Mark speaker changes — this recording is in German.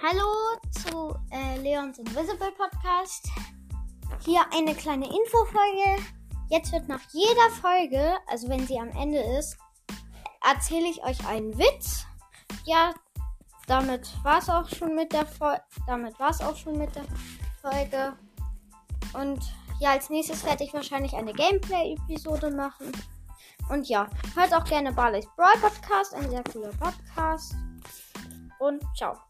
Speaker 1: Hallo zu äh, Leons Invisible Podcast. Hier eine kleine Infofolge. Jetzt wird nach jeder Folge, also wenn sie am Ende ist, erzähle ich euch einen Witz. Ja, damit war es auch schon mit der Folge. Damit war es auch schon mit der Folge. Und ja, als nächstes werde ich wahrscheinlich eine Gameplay-Episode machen. Und ja, hört auch gerne Barley's Brawl Podcast, ein sehr cooler Podcast. Und ciao.